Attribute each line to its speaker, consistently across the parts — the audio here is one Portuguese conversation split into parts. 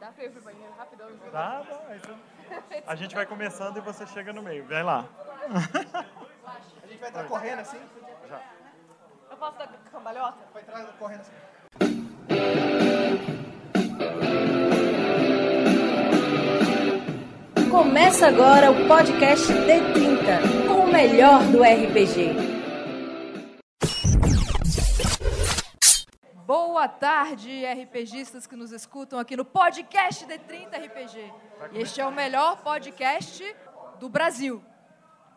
Speaker 1: Dá pra ir pro banheiro rapidão?
Speaker 2: Dá, dá. Aí você- A gente vai começando e você chega no meio. Vem lá.
Speaker 3: A gente vai entrar correndo assim?
Speaker 1: Eu posso dar cambalhota?
Speaker 3: Vai entrar correndo assim.
Speaker 4: Começa agora o podcast D30, com o melhor do RPG.
Speaker 1: Boa tarde, RPGistas que nos escutam aqui no podcast D30 RPG. E este é o melhor podcast do Brasil.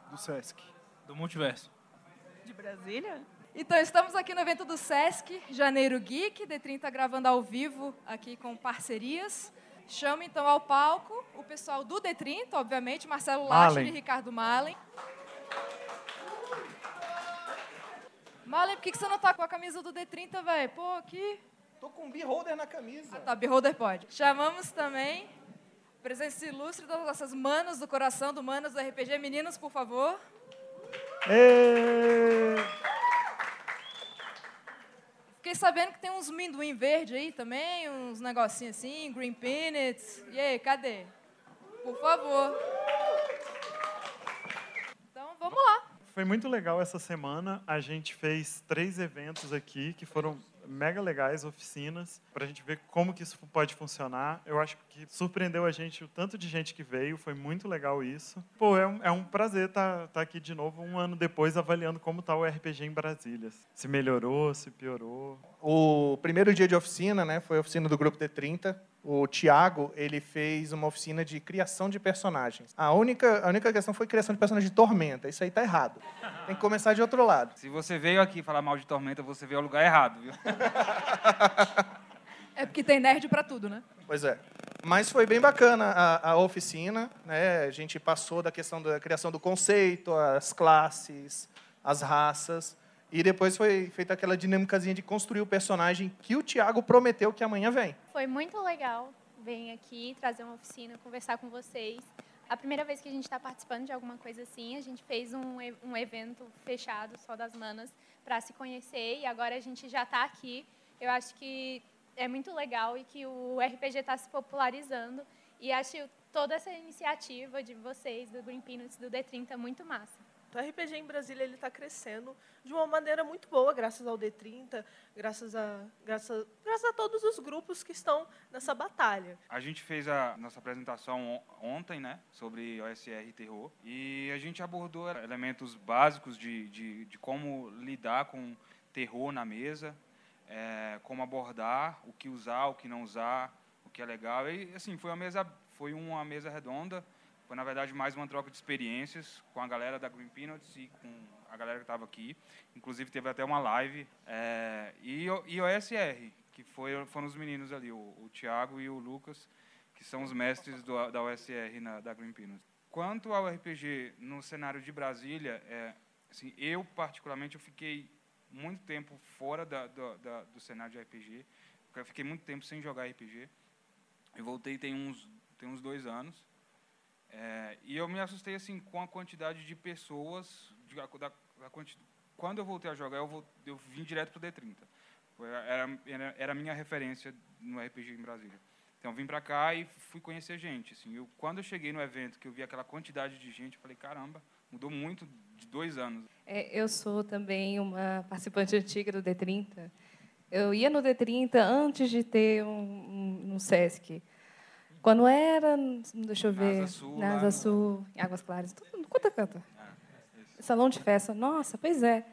Speaker 3: Do Sesc.
Speaker 5: Do multiverso.
Speaker 1: De Brasília? Então, estamos aqui no evento do Sesc, Janeiro Geek, D30 gravando ao vivo aqui com parcerias. Chamo então ao palco o pessoal do D30, obviamente, Marcelo
Speaker 2: Malen.
Speaker 1: e Ricardo Malen. Malen, por que que você não tá com a camisa do D30, velho? Pô, aqui.
Speaker 3: Tô com um beholder na camisa.
Speaker 1: Tá, Beholder pode. Chamamos também a presença ilustre das nossas manas do coração, do Manas do RPG. Meninos, por favor. Fiquei sabendo que tem uns minduim verde aí também, uns negocinhos assim, green peanuts. E aí, cadê? Por favor. Então, vamos lá.
Speaker 2: Foi muito legal essa semana. A gente fez três eventos aqui que foram mega legais, oficinas, para a gente ver como que isso pode funcionar. Eu acho que surpreendeu a gente o tanto de gente que veio, foi muito legal isso. Pô, é um, é um prazer estar aqui de novo um ano depois avaliando como está o RPG em Brasília. Se melhorou, se piorou.
Speaker 3: O primeiro dia de oficina, né, foi a oficina do grupo D30. O Tiago, ele fez uma oficina de criação de personagens. A única, a única questão foi criação de personagem de Tormenta. Isso aí tá errado. Tem que começar de outro lado.
Speaker 5: Se você veio aqui falar mal de Tormenta, você veio ao lugar errado, viu?
Speaker 1: É porque tem nerd pra tudo, né?
Speaker 3: Pois é. Mas foi bem bacana a, a oficina, né? A gente passou da questão da criação do conceito, as classes, as raças, e depois foi feita aquela dinâmicazinha de construir o personagem que o Tiago prometeu que amanhã vem.
Speaker 6: Foi muito legal vir aqui, trazer uma oficina, conversar com vocês. A primeira vez que a gente está participando de alguma coisa assim, a gente fez um, um evento fechado só das manas para se conhecer e agora a gente já está aqui. Eu acho que é muito legal e que o RPG está se popularizando e acho toda essa iniciativa de vocês, do Green Peanuts, do D30, muito massa.
Speaker 7: O RPG em Brasília ele está crescendo de uma maneira muito boa, graças ao D30, graças a, graças, graças a todos os grupos que estão nessa batalha.
Speaker 5: A gente fez a nossa apresentação on- ontem, né? Sobre OSR terror. E a gente abordou elementos básicos de, de, de como lidar com terror na mesa, é, como abordar, o que usar, o que não usar, o que é legal. E, assim, foi uma mesa, foi uma mesa redonda. Foi, na verdade, mais uma troca de experiências com a galera da Green Peanuts e com a galera que estava aqui. Inclusive, teve até uma live. é, e, o- e OSR, que foi, foram os meninos ali, o, o Thiago e o Lucas, que são os mestres do, da OSR na, da Green Peanuts. Quanto ao RPG no cenário de Brasília, é, assim, eu, particularmente, eu fiquei muito tempo fora da, da- da- do cenário de RPG. Eu fiquei muito tempo sem jogar RPG. Eu voltei tem uns, tem uns dois anos. É, e eu me assustei assim com a quantidade de pessoas. de- da- da quanti- quando eu voltei a jogar, eu, vol- eu vim direto para o D30. Foi- Era, era, era a minha referência no RPG em Brasília. Então, vim para cá e fui conhecer gente. Assim, eu, quando eu cheguei no evento, que eu vi aquela quantidade de gente, eu falei, caramba, mudou muito de dois anos.
Speaker 8: É, eu sou também uma participante antiga do D30. Eu ia no D30 antes de ter um, um, um SESC. Quando era, deixa eu ver,
Speaker 5: Asa Sul,
Speaker 8: na
Speaker 5: lá
Speaker 8: Sul, em Águas Claras, tudo, quanto
Speaker 5: isso.
Speaker 8: Salão de festa, nossa, pois é.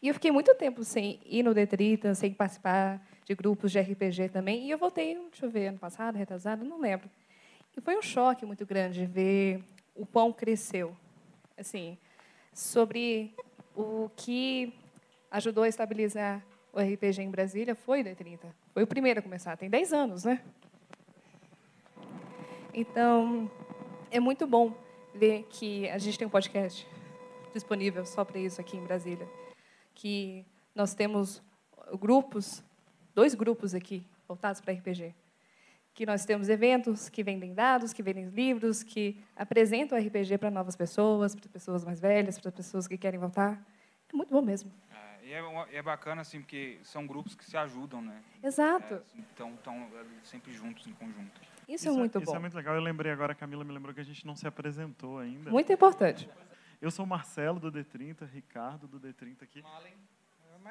Speaker 8: E eu fiquei muito tempo sem ir no D30, sem participar de grupos de RPG também. E eu voltei, deixa eu ver, ano passado, retrasado, não lembro. E foi um choque muito grande ver o quão cresceu. Assim, sobre o que ajudou a estabilizar o RPG em Brasília foi o D30. Foi o primeiro a começar, tem 10 anos, né? Então, é muito bom ver que a gente tem um podcast disponível só para isso aqui em Brasília. Que nós temos grupos, dois grupos aqui voltados para RPG. Que nós temos eventos que vendem dados, que vendem livros, que apresentam RPG para novas pessoas, para pessoas mais velhas, para pessoas que querem voltar. É muito bom mesmo.
Speaker 5: É, E é, é bacana, assim, porque são grupos que se ajudam, né?
Speaker 8: Exato.
Speaker 5: É, então, estão sempre juntos, em conjunto.
Speaker 8: Isso, é muito
Speaker 2: Isso
Speaker 8: bom.
Speaker 2: é muito legal. Eu lembrei agora, a Camila me lembrou que a gente não se apresentou ainda.
Speaker 8: Muito importante.
Speaker 2: Eu sou o Marcelo do D30, Ricardo do D30 aqui.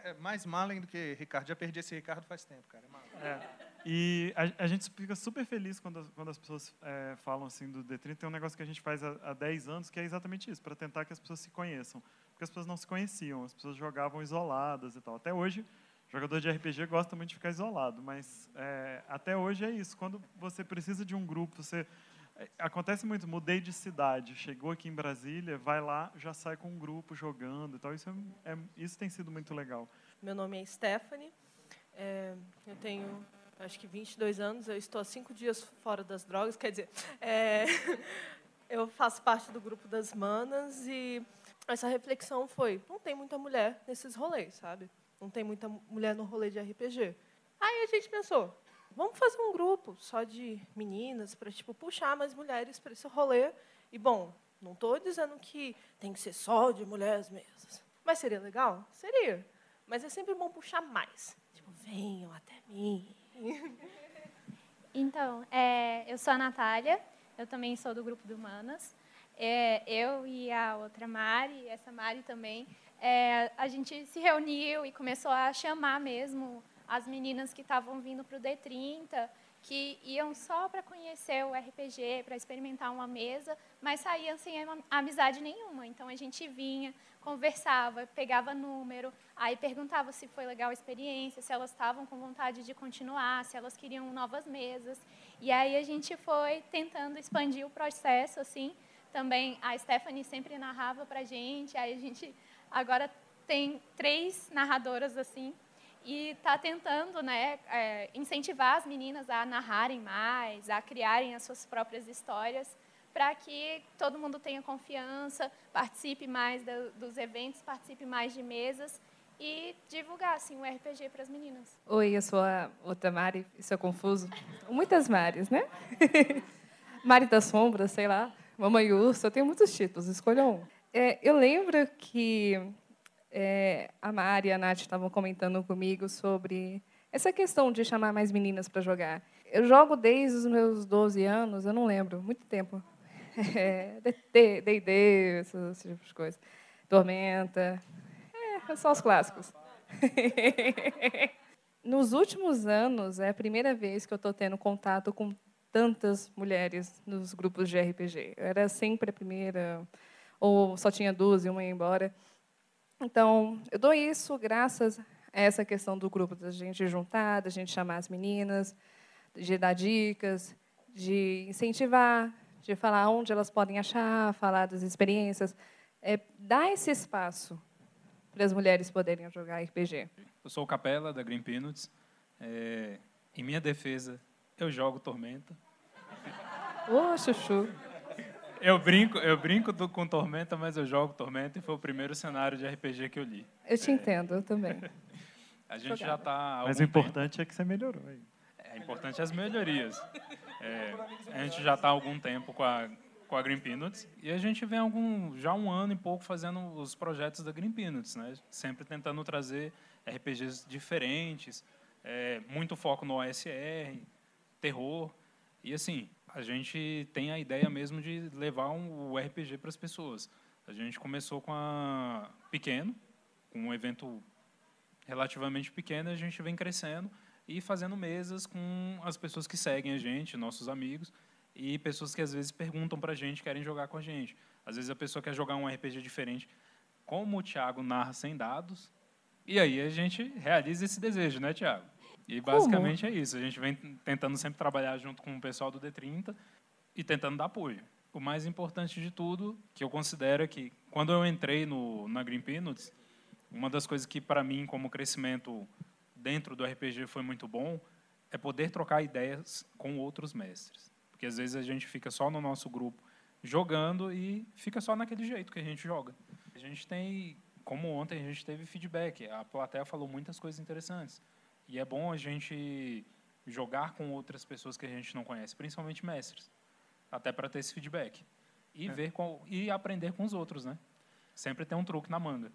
Speaker 3: É mais Malen do que Ricardo. Já perdi esse Ricardo faz tempo, cara. É Malen.
Speaker 2: E a, a gente fica super feliz quando, as- quando as pessoas é, falam assim do D30. Tem um negócio que a gente faz há, há 10 anos que é exatamente isso, para tentar que as pessoas se conheçam. Porque as pessoas não se conheciam, as pessoas jogavam isoladas e tal. Até hoje, jogador de RPG gosta muito de ficar isolado, mas é, até hoje é isso. Quando você precisa de um grupo, você. é, Acontece muito, mudei de cidade, chegou aqui em Brasília, vai lá, já sai com um grupo jogando e tal. Isso, é, é- isso tem sido muito legal.
Speaker 7: Meu nome é Stephanie. É, eu tenho, acho que 22 anos. Eu estou há cinco dias fora das drogas. Quer dizer, é, eu faço parte do grupo das manas e essa reflexão foi: não tem muita mulher nesses rolês, sabe? Não tem muita mulher no rolê de RPG. Aí a gente pensou: vamos fazer um grupo só de meninas para tipo puxar mais mulheres para esse rolê. E bom, não estou dizendo que tem que ser só de mulheres mesas. Mas seria legal? Seria. Mas é sempre bom puxar mais. Tipo, venham até mim.
Speaker 6: Então, é, eu sou a Natália, eu também sou do grupo do Humanas. É, eu e a outra Mari, essa Mari também, é, a gente se reuniu e começou a chamar mesmo as meninas que estavam vindo para o D30, que iam só para conhecer o RPG, para experimentar uma mesa, mas saíam sem amizade nenhuma. Então a gente vinha, conversava, pegava número, aí perguntava se foi legal a experiência, se elas estavam com vontade de continuar, se elas queriam novas mesas. E aí a gente foi tentando expandir o processo, assim. Também a Stephanie sempre narrava para a gente, aí a gente agora tem três narradoras assim e está tentando né, é, incentivar as meninas a narrarem mais, a criarem as suas próprias histórias, para que todo mundo tenha confiança, participe mais da- dos eventos, participe mais de mesas e divulgar assim, o RPG para as meninas.
Speaker 8: Oi, eu sou a outra Mari, isso é confuso. Muitas Maris, né? Mari da Sombra, sei lá. Mamãe Urso, eu tenho muitos títulos, escolha um. É, eu lembro que é, a Mari e a Nath estavam comentando comigo sobre essa questão de chamar mais meninas para jogar. Eu jogo desde os meus 12 anos, eu não lembro, muito tempo. É, D&D, esse, esse tipo de coisa. Tormenta, é, são os clássicos. Nos últimos anos, é a primeira vez que eu estou tendo contato com tantas mulheres nos grupos de RPG. Eu era sempre a primeira, ou só tinha duas e uma ia embora. Então, eu dou isso graças a essa questão do grupo, da gente juntar, da gente chamar as meninas, de dar dicas, de incentivar, de falar onde elas podem achar, falar das experiências. É, dar esse espaço para as mulheres poderem jogar RPG.
Speaker 9: Eu sou o Capela, da Green Peanuts. É, em minha defesa, eu jogo Tormenta.
Speaker 8: Ô, chuchu.
Speaker 9: Eu brinco, eu brinco do- com Tormenta, mas eu jogo Tormenta e foi o primeiro cenário de RPG que eu li.
Speaker 8: Eu te entendo, eu também.
Speaker 9: A gente já
Speaker 8: Jogava.
Speaker 9: está.
Speaker 2: Mas o importante é que você melhorou. Aí.
Speaker 9: É importante as melhorias. É, a gente já está há algum tempo com a, com a Green Peanuts e a gente vem algum, já um ano e pouco fazendo os projetos da Green Peanuts, né? sempre tentando trazer RPGs diferentes, é, muito foco no OSR, terror. E assim, a gente tem a ideia mesmo de levar um, o RPG para as pessoas. A gente começou com a pequeno, com um evento relativamente pequeno, a gente vem crescendo e fazendo mesas com as pessoas que seguem a gente, nossos amigos, e pessoas que às vezes perguntam para a gente, querem jogar com a gente. Às vezes a pessoa quer jogar um RPG diferente, como o Thiago narra sem dados, e aí a gente realiza esse desejo, né, Thiago? E basicamente é isso. A gente vem tentando sempre trabalhar junto com o pessoal do D30 e tentando dar apoio. O mais importante de tudo, que eu considero é que quando eu entrei no, na Green Peanuts, uma das coisas que para mim como crescimento dentro do RPG foi muito bom é poder trocar ideias com outros mestres. Porque às vezes a gente fica só no nosso grupo jogando e fica só naquele jeito que a gente joga. A gente tem, como ontem a gente teve feedback, a plateia falou muitas coisas interessantes. E é bom a gente jogar com outras pessoas que a gente não conhece, principalmente mestres, até para ter esse feedback e ver com, e aprender com os outros, né? Sempre tem um truque na manga.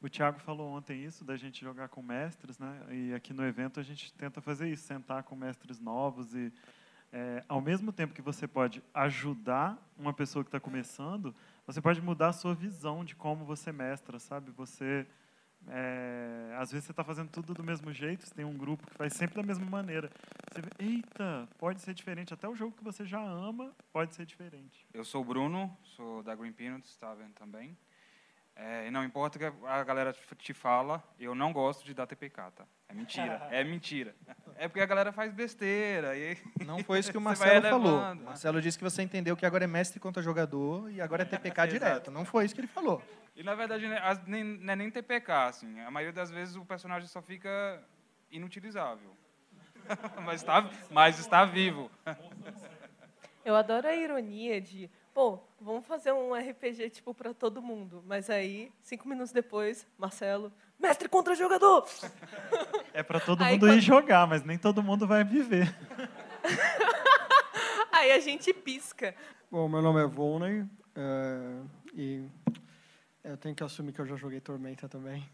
Speaker 2: O Thiago falou ontem isso, da gente jogar com mestres, né? E aqui no evento a gente tenta fazer isso, sentar com mestres novos e, é, ao mesmo tempo que você pode ajudar uma pessoa que está começando, você pode mudar a sua visão de como você mestra, sabe? Você, é, às vezes você está fazendo tudo do mesmo jeito, você tem um grupo que faz sempre da mesma maneira. Você vê, eita, pode ser diferente. Até o jogo que você já ama pode ser diferente.
Speaker 5: Eu sou o Bruno, sou da Green Peanuts, está vendo também. É, e não importa o que a galera te fala, eu não gosto de dar TPK, tá? É mentira, é mentira. É porque a galera faz besteira. E
Speaker 3: não foi isso que o Marcelo falou. O
Speaker 5: né?
Speaker 3: Marcelo disse que você entendeu que agora é mestre contra jogador e agora é TPK direto. Não foi isso que ele falou.
Speaker 5: E na verdade né, nem- não é nem TPK, assim. A maioria das vezes o personagem só fica inutilizável. mas, está, mas está vivo.
Speaker 7: Eu adoro a ironia de, pô, vamos fazer um RPG tipo para todo mundo. Mas aí, cinco minutos depois, Marcelo, mestre contra jogador.
Speaker 2: É para todo
Speaker 7: Aí
Speaker 2: mundo
Speaker 7: quando-
Speaker 2: ir jogar, mas nem todo mundo vai viver.
Speaker 7: Aí a gente pisca.
Speaker 10: Bom, meu nome é Volney é, e eu tenho que assumir que eu já joguei Tormenta também.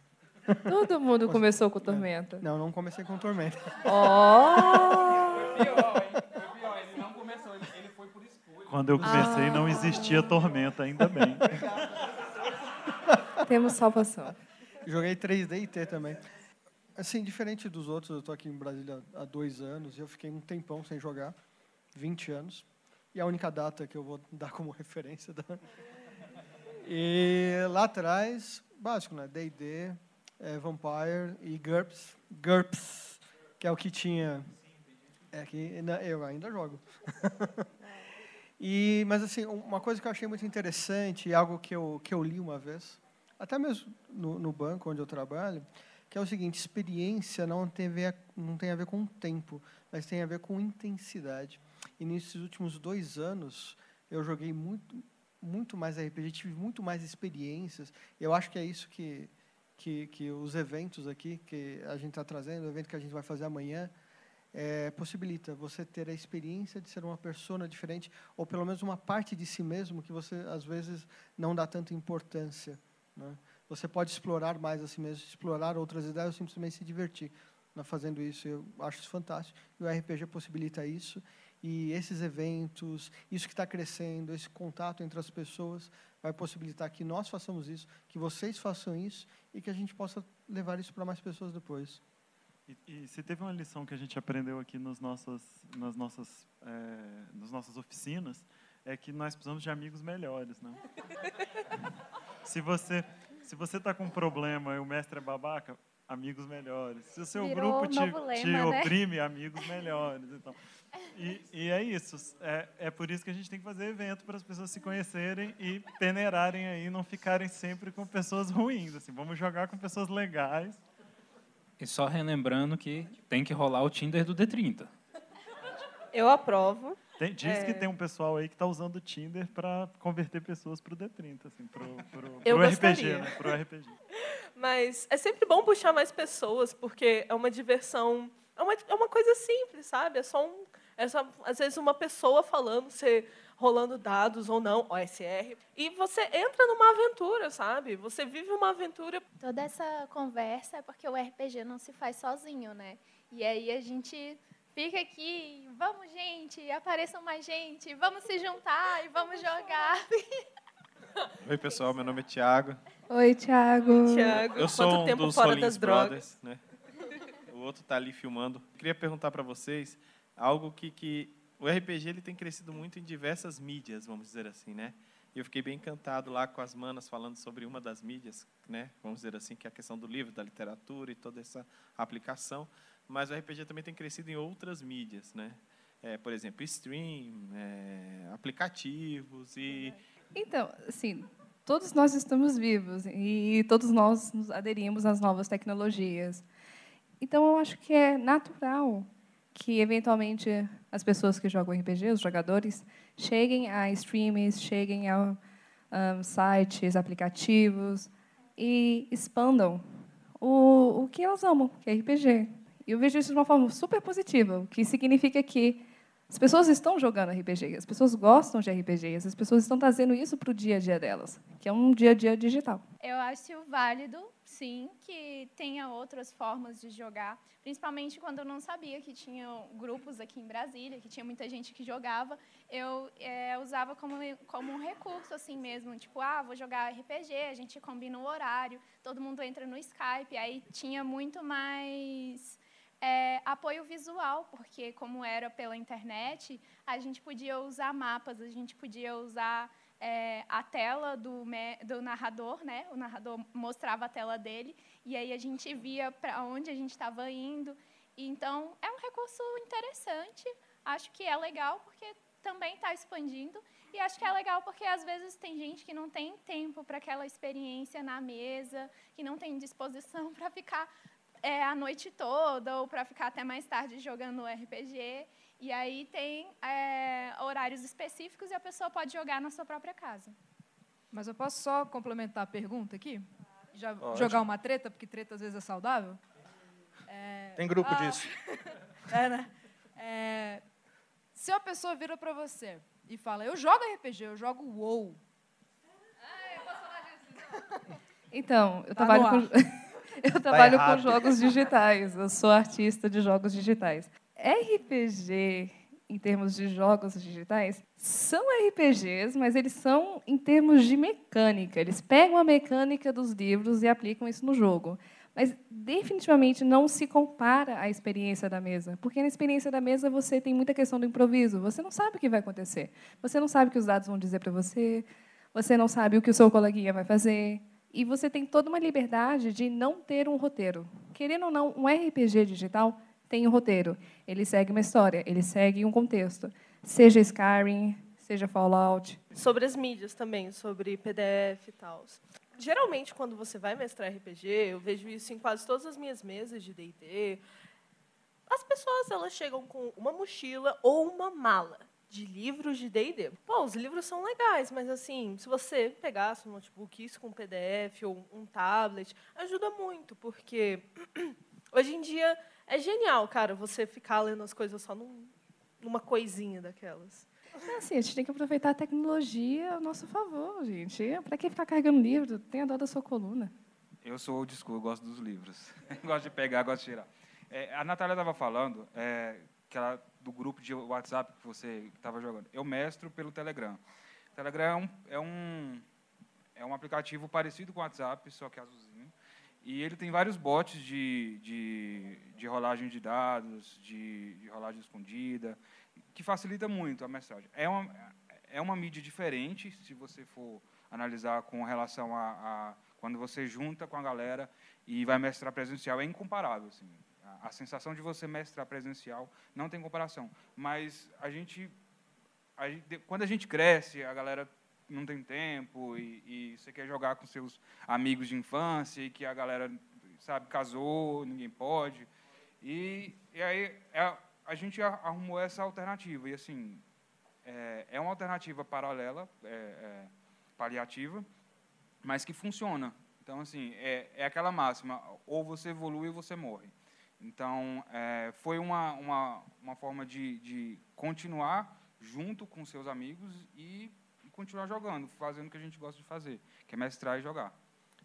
Speaker 8: Todo mundo começou com Tormenta.
Speaker 10: Não, não comecei com Tormenta.
Speaker 8: Ó!
Speaker 5: ele não começou, ele, foi por escolha.
Speaker 2: Quando eu comecei, não existia tormenta, ainda bem.
Speaker 8: Temos salvação.
Speaker 10: Joguei 3D e T também. Assim, diferente dos outros, eu estou aqui em Brasília há dois anos e eu fiquei um tempão sem jogar, 20 anos. E a única data que eu vou dar como referência. Da... E lá atrás, básico, né? D&D, é, Vampire e GURPS. GURPS, que é o que tinha... É que eu ainda jogo. e, mas, assim, uma coisa que eu achei muito interessante, algo que eu, que eu li uma vez, até mesmo no, no banco onde eu trabalho, que é o seguinte: experiência não tem, a ver, não tem a ver com tempo, mas tem a ver com intensidade. E nesses últimos dois anos, eu joguei muito, muito mais RPG, tive muito mais experiências. Eu acho que é isso que, que, que os eventos aqui que a gente está trazendo, o evento que a gente vai fazer amanhã, é, possibilita você ter a experiência de ser uma persona diferente, ou pelo menos uma parte de si mesmo que você, às vezes, não dá tanta importância. Né? Você pode explorar mais a si mesmo, explorar outras ideias, ou simplesmente se divertir né, fazendo isso. Eu acho isso fantástico. E o RPG possibilita isso. E esses eventos, isso que está crescendo, esse contato entre as pessoas, vai possibilitar que nós façamos isso, que vocês façam isso e que a gente possa levar isso para mais pessoas depois.
Speaker 2: E, e se teve uma lição que a gente aprendeu aqui nos nossas, nas, nossas, é, nas nossas oficinas, é que nós precisamos de amigos melhores. Né? se você se você está com um problema e o mestre é babaca, amigos melhores. Se o seu
Speaker 6: Virou
Speaker 2: grupo
Speaker 6: um
Speaker 2: te,
Speaker 6: novo
Speaker 2: te
Speaker 6: lema, né?
Speaker 2: oprime, amigos melhores. Então. E, e é isso. É, é por isso que a gente tem que fazer evento para as pessoas se conhecerem e peneirarem aí, não ficarem sempre com pessoas ruins. Assim, vamos jogar com pessoas legais.
Speaker 9: E só relembrando que tem que rolar o Tinder do D30.
Speaker 7: Eu aprovo.
Speaker 2: Tem- diz
Speaker 7: É.
Speaker 2: que tem um pessoal aí que está usando o Tinder para converter pessoas para o D30, assim, pro, pro,
Speaker 7: Eu
Speaker 2: pro RPG, né? Pro RPG.
Speaker 7: Mas é sempre bom puxar mais pessoas, porque é uma diversão. É uma, é uma coisa simples, sabe? É só um. É só, às vezes, uma pessoa falando, você rolando dados ou não, OSR. E você entra numa aventura, sabe? Você vive uma aventura.
Speaker 6: Toda essa conversa é porque o RPG não se faz sozinho, né? E aí a gente fica aqui, vamos gente, apareçam mais gente, vamos se juntar e vamos jogar.
Speaker 11: Oi, pessoal, meu nome é Thiago.
Speaker 8: Oi, Thiago.
Speaker 7: Thiago,
Speaker 11: Eu sou
Speaker 7: quanto
Speaker 11: um
Speaker 7: tempo
Speaker 11: dos
Speaker 7: fora das drogas?
Speaker 11: Brothers, né? O outro tá ali filmando. Queria perguntar para vocês algo que, que o RPG ele tem crescido muito em diversas mídias, vamos dizer assim, né? Eu fiquei bem encantado lá com as manas falando sobre uma das mídias, né? Vamos dizer assim, que é a questão do livro, da literatura e toda essa aplicação. Mas o RPG também tem crescido em outras mídias, né? É, por exemplo, stream, é, aplicativos e
Speaker 8: Então, assim, todos nós estamos vivos e todos nós nos aderimos às novas tecnologias. Então, eu acho que é natural que, eventualmente, as pessoas que jogam RPG, os jogadores, cheguem a streams, cheguem a ah, sites, aplicativos e expandam o, o que elas amam, que é RPG. E eu vejo isso de uma forma super positiva, o que significa que As pessoas estão jogando RPG, as pessoas gostam de RPG, as pessoas estão trazendo isso para o dia a dia delas, que é um dia a dia digital.
Speaker 6: Eu acho válido, sim, que tenha outras formas de jogar, principalmente quando eu não sabia que tinha grupos aqui em Brasília, que tinha muita gente que jogava, eu é, usava como, como um recurso assim mesmo, tipo, ah, vou jogar RPG, a gente combina o horário, todo mundo entra no Skype, aí tinha muito mais é, apoio visual, porque como era pela internet, a gente podia usar mapas, a gente podia usar é, a tela do, do narrador, né? O narrador mostrava a tela dele e aí a gente via para onde a gente estava indo. Então é um recurso interessante. Acho que é legal porque também está expandindo e acho que é legal porque às vezes tem gente que não tem tempo para aquela experiência na mesa, que não tem disposição para ficar é, a noite toda ou para ficar até mais tarde jogando RPG. E aí tem é, horários específicos e a pessoa pode jogar na sua própria casa.
Speaker 1: Mas eu posso só complementar a pergunta aqui? Já jogar uma treta, porque treta às vezes é saudável?
Speaker 3: É... Tem grupo ah, disso.
Speaker 1: é, né? É... Se a pessoa vira para você e fala, eu jogo RPG, eu jogo WoW. Ah, eu posso falar disso.
Speaker 8: Então, eu tá trabalho com... Eu trabalho com jogos digitais, eu sou artista de jogos digitais. RPG, em termos de jogos digitais, são RPGs, mas eles são em termos de mecânica. Eles pegam a mecânica dos livros e aplicam isso no jogo. Mas definitivamente não se compara à experiência da mesa, porque na experiência da mesa você tem muita questão do improviso. Você não sabe o que vai acontecer. Você não sabe o que os dados vão dizer para você. Você não sabe o que o seu coleguinha vai fazer. E você tem toda uma liberdade de não ter um roteiro. Querendo ou não, um RPG digital tem um roteiro. Ele segue uma história, ele segue um contexto. Seja Skyrim, seja Fallout.
Speaker 7: Sobre as mídias também, sobre PDF e tal. Geralmente, quando você vai mestrar RPG, eu vejo isso em quase todas as minhas mesas de D&D, as pessoas elas chegam com uma mochila ou uma mala de livros de D&D. Pô, os livros são legais, mas assim, se você pegasse um notebook, isso com PDF ou um tablet, ajuda muito, porque hoje em dia é genial, cara, você ficar lendo as coisas só num, numa coisinha daquelas.
Speaker 8: É assim, a gente tem que aproveitar a tecnologia a nosso favor, gente. Para que ficar carregando livro? Tenha dó da sua coluna.
Speaker 5: Eu sou old school, eu gosto dos livros. gosto de pegar, gosto de tirar. É, a Natália estava falando é, que ela do grupo de WhatsApp que você estava jogando. Eu mestro pelo Telegram. O Telegram é um, é um, é um aplicativo parecido com o WhatsApp, só que azulzinho. E ele tem vários bots de, de, de rolagem de dados, de, de rolagem escondida, que facilita muito a mensagem. É uma, é uma mídia diferente, se você for analisar com relação a, a quando você junta com a galera e vai mestrar presencial, é incomparável. Assim a sensação de você mestrar presencial não tem comparação. Mas a gente, a gente quando a gente cresce, a galera não tem tempo e, e, você quer jogar com seus amigos de infância e que a galera sabe casou, ninguém pode. E, e aí é, a gente arrumou essa alternativa e assim é, é uma alternativa paralela, é, é paliativa, mas que funciona. Então assim é, é aquela máxima: ou você evolui ou você morre. Então, é, foi uma, uma, uma forma de, de continuar junto com seus amigos e, continuar jogando, fazendo o que a gente gosta de fazer, que é mestrar e jogar.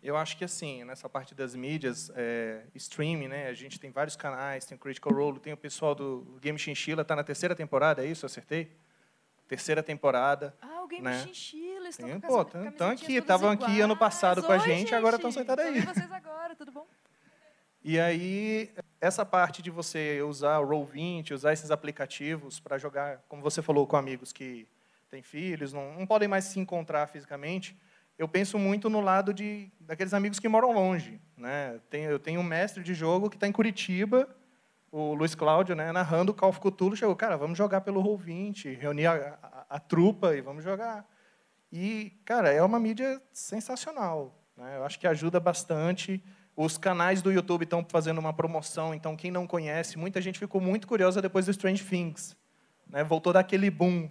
Speaker 3: Eu acho que, assim, nessa parte das mídias, é, streaming, né, a gente tem vários canais, tem o Critical Role, tem o pessoal do Game Chinchilla, está na terceira temporada, é isso? Acertei? Terceira temporada.
Speaker 1: Ah, o Game
Speaker 3: né?
Speaker 1: Chinchilla, estão
Speaker 3: tem, pô, Estão aqui, estavam aqui ano passado com a gente, gente, agora estão sentados aí.
Speaker 1: vocês agora, tudo bom?
Speaker 3: E aí, essa parte de você usar o Roll20, usar esses aplicativos para jogar, como você falou, com amigos que têm filhos, não, não, podem mais se encontrar fisicamente, eu penso muito no lado de daqueles amigos que moram longe. Né? Tem, eu tenho um mestre de jogo que está em Curitiba, o Luiz Cláudio, né, narrando o Call of chegou, cara, vamos jogar pelo Roll20, reunir a, a, a trupa e vamos jogar. E, cara, é uma mídia sensacional. Né? Eu acho que ajuda bastante os canais do YouTube estão fazendo uma promoção, então quem não conhece, muita gente ficou muito curiosa depois do Strange Things. Né? Voltou daquele boom.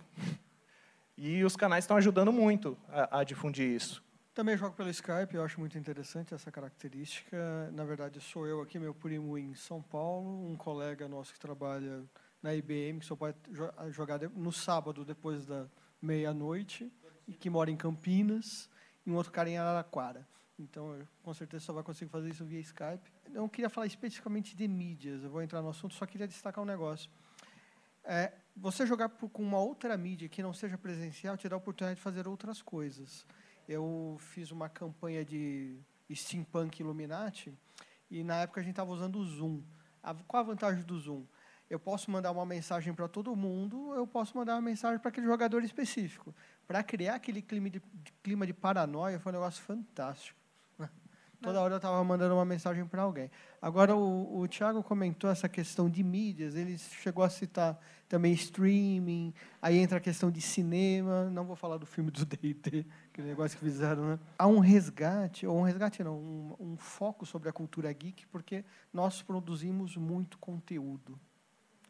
Speaker 3: E os canais estão ajudando muito a, a, difundir isso.
Speaker 10: Também jogo pelo Skype, eu acho muito interessante essa característica. Na verdade, sou eu aqui, meu primo em São Paulo, um colega nosso que trabalha na IBM, que só pode jo- jogar no sábado depois da meia-noite, e que mora em Campinas, e um outro cara em Araraquara. Então, eu, com certeza só vai conseguir fazer isso via Skype. Não queria falar especificamente de mídias, eu vou entrar no assunto, só queria destacar um negócio. É, você jogar por- com uma outra mídia que não seja presencial te dá a oportunidade de fazer outras coisas. Eu fiz uma campanha de steampunk Illuminati e na época a gente estava usando o Zoom. A- qual a vantagem do Zoom? Eu posso mandar uma mensagem para todo mundo, eu posso mandar uma mensagem para aquele jogador específico. Para criar aquele clima de, de- clima de paranoia foi um negócio fantástico. Toda hora eu estava mandando uma mensagem para alguém. Agora, o, o Thiago comentou essa questão de mídias, ele chegou a citar também streaming, aí entra a questão de cinema, não vou falar do filme do D&D, aquele negócio que fizeram, né? Há um resgate, ou um resgate não, um, um foco sobre a cultura geek, porque nós produzimos muito conteúdo.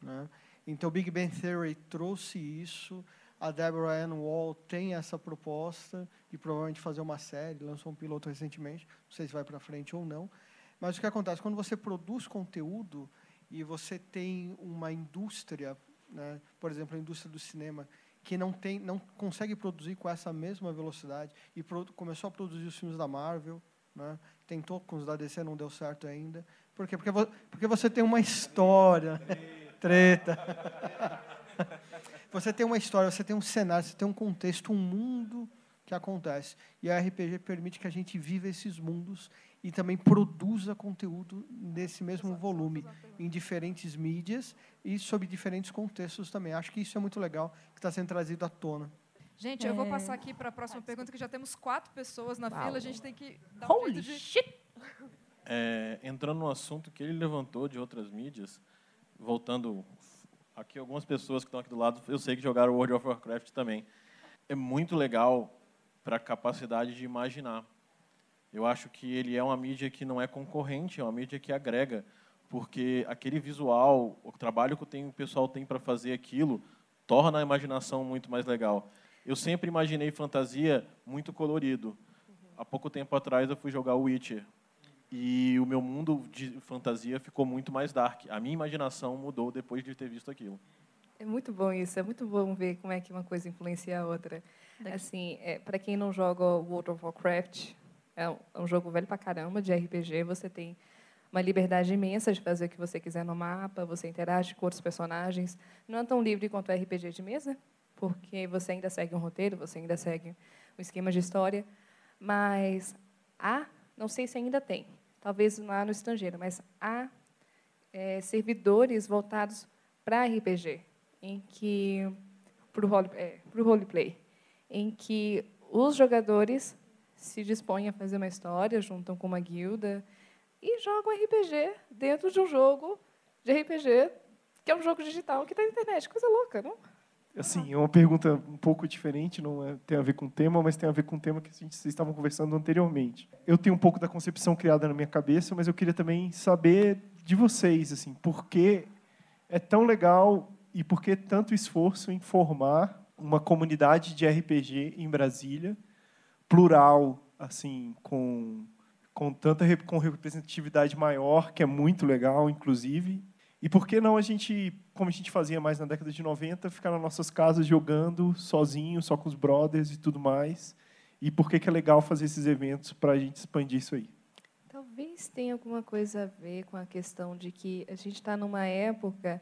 Speaker 10: Né? Então, Big Bang Theory trouxe isso, a Deborah Ann Wall tem essa proposta de provavelmente fazer uma série, lançou um piloto recentemente, não sei se vai para frente ou não. Mas o que acontece? Quando você produz conteúdo e você tem uma indústria, né, por exemplo, a indústria do cinema, que não, tem, não consegue produzir com essa mesma velocidade e começou a produzir os filmes da Marvel, né, tentou com os da DC, não deu certo ainda. Por quê? Porque, vo, porque você tem uma história. Treta. Você tem uma história, você tem um cenário, você tem um contexto, um mundo que acontece. E a RPG permite que a gente viva esses mundos e também produza conteúdo nesse mesmo volume, em diferentes mídias e sob diferentes contextos também. Acho que isso é muito legal, que está sendo trazido à tona.
Speaker 1: Gente, eu vou
Speaker 8: É.
Speaker 1: passar aqui para a próxima pergunta, que já temos quatro pessoas na
Speaker 8: Uau.
Speaker 1: fila. A gente tem que dar um
Speaker 8: Holy
Speaker 1: jeito de...
Speaker 8: shit!
Speaker 11: É, entrando no assunto que ele levantou de outras mídias, voltando aqui algumas pessoas que estão aqui do lado, eu sei que jogaram World of Warcraft também. É muito legal para a capacidade de imaginar. Eu acho que ele é uma mídia que não é concorrente, é uma mídia que agrega, porque aquele visual, o trabalho que o pessoal tem para fazer aquilo, torna a imaginação muito mais legal. Eu sempre imaginei fantasia muito colorido. Há pouco tempo atrás eu fui jogar Witcher e o meu mundo de fantasia ficou muito mais dark. A minha imaginação mudou depois de ter visto aquilo.
Speaker 8: É muito bom isso, é muito bom ver como é que uma coisa influencia a outra. Assim, é, para quem não joga World of Warcraft, é um, é um jogo velho pra caramba de RPG, você tem uma liberdade imensa de fazer o que você quiser no mapa, você interage com outros personagens. Não é tão livre quanto o RPG de mesa, porque você ainda segue um roteiro, você ainda segue um esquema de história, mas há, não sei se ainda tem, talvez lá no estrangeiro, mas há é, servidores voltados para RPG, em que para o é, roleplay, em que os jogadores se dispõem a fazer uma história, juntam com uma guilda e jogam RPG dentro de um jogo de RPG que é um jogo digital que está na internet, coisa louca, não?
Speaker 12: Assim, é uma pergunta um pouco diferente, não é, tem a ver com o tema, mas tem a ver com o tema que a gente, vocês estavam conversando anteriormente. Eu tenho um pouco da concepção criada na minha cabeça, mas eu queria também saber de vocês, assim, por que é tão legal e por que tanto esforço em formar uma comunidade de RPG em Brasília, plural, assim, com com tanta com representatividade maior, que é muito legal, inclusive. E por que não a gente, como a gente fazia mais na década de 90, ficar nas nossas casas jogando sozinho, só com os brothers e tudo mais? E por que que é legal fazer esses eventos para a gente expandir isso aí?
Speaker 8: Talvez tenha alguma coisa a ver com a questão de que a gente está numa época